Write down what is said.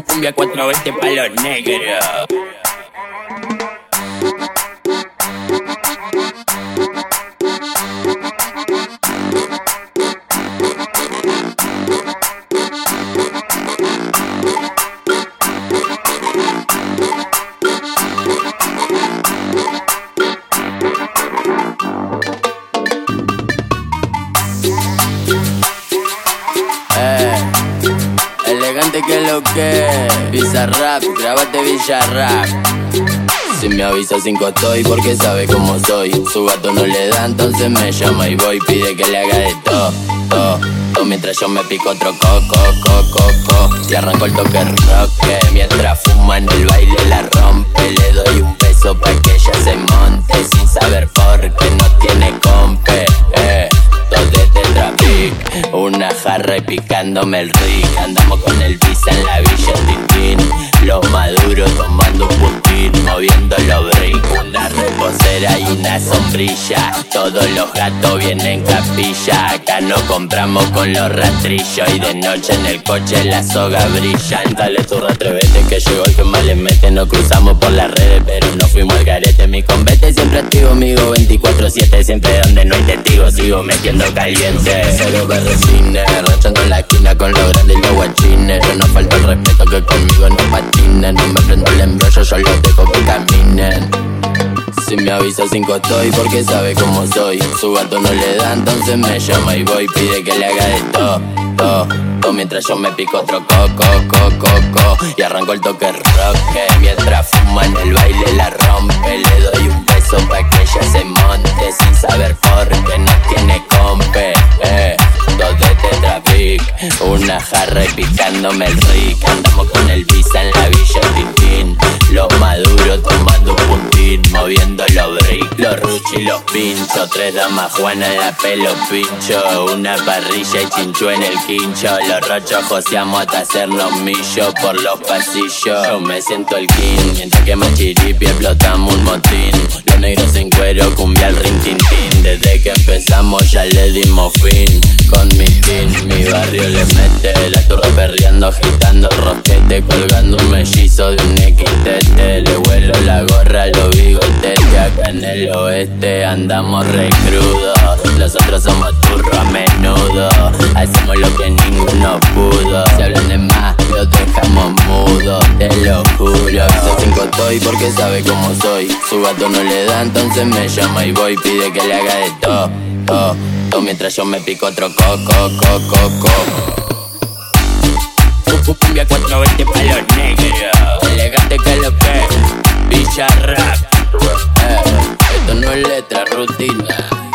Cumbia 420 pa' los negros. Elegante que lo que Bizarrap, grabate Villarrap Si me avisa sin estoy porque sabe cómo soy. Su gato no le da, entonces me llama y voy Pide que le haga de todo, todo, todo. Mientras yo me pico otro coco, coco, coco. Y arranco el toque roque Mientras fuma en el una jarra y picándome el rick Andamos con el visa en la villa Tintín. Los maduros tomando un puntín Moviendo los brick Una reposera y una sombrilla. Todos los gatos vienen capilla. Acá no compramos con los rastrillos. Y de noche en el coche la soga brilla. Dale tu atrevete que llegó el que más le mete. Nos cruzamos por las redes pero no fuimos al garete Mi convete siempre activo, amigo 24-7 Siempre donde no hay testigos sigo metiendo caliente. Cero cine, rachando la esquina con los grandes y los guachines. Yo no falta el respeto que conmigo no patinen. No me prendo el embrollo, yo los dejo que caminen. Si me avisa cinco estoy porque sabe cómo soy. Su gato no le da, entonces me llama y voy Pide que le haga de todo, todo, todo Mientras yo me pico otro coco, coco, coco. Y arranco el toque roque Mientras fuma en el baile la rompe Le que se monte Sin saber por qué no tiene compe eh. Dos de Tetrapic, una jarra y picándome el rick. Andamos con el visa en la villa Tintín Los maduros tomando un puntín Moviendo los brick, los ruchi los pinchos Tres damas Juana en la pelo pincho Una parrilla y chinchu en el quincho. Los rochos joseamos hasta hacernos millo por los pasillos. Yo me siento el king Mientras que machiripi explotamos un motín Cuero, cumbia al ring tin tin. Desde que empezamos ya le dimos fin. Con mi team, mi barrio le mete La turra perreando, agitando roquete Colgando un mellizo de un XTT Le vuelo la gorra, los bigotes Que acá en el oeste andamos re crudos. Nosotros somos turro a menudo Hacemos lo que ninguno pudo. Si hablan de más, los dejamos mudos Te lo juro estoy porque sabe cómo soy. Su gato no le da, entonces me llama y voy. Pide que le haga de todo, to, mientras yo me pico otro coco, coco, coco. Cumbia 420 pa' los negros. Elegante que lo que, bicha rap. Eh, esto no es letra, rutina.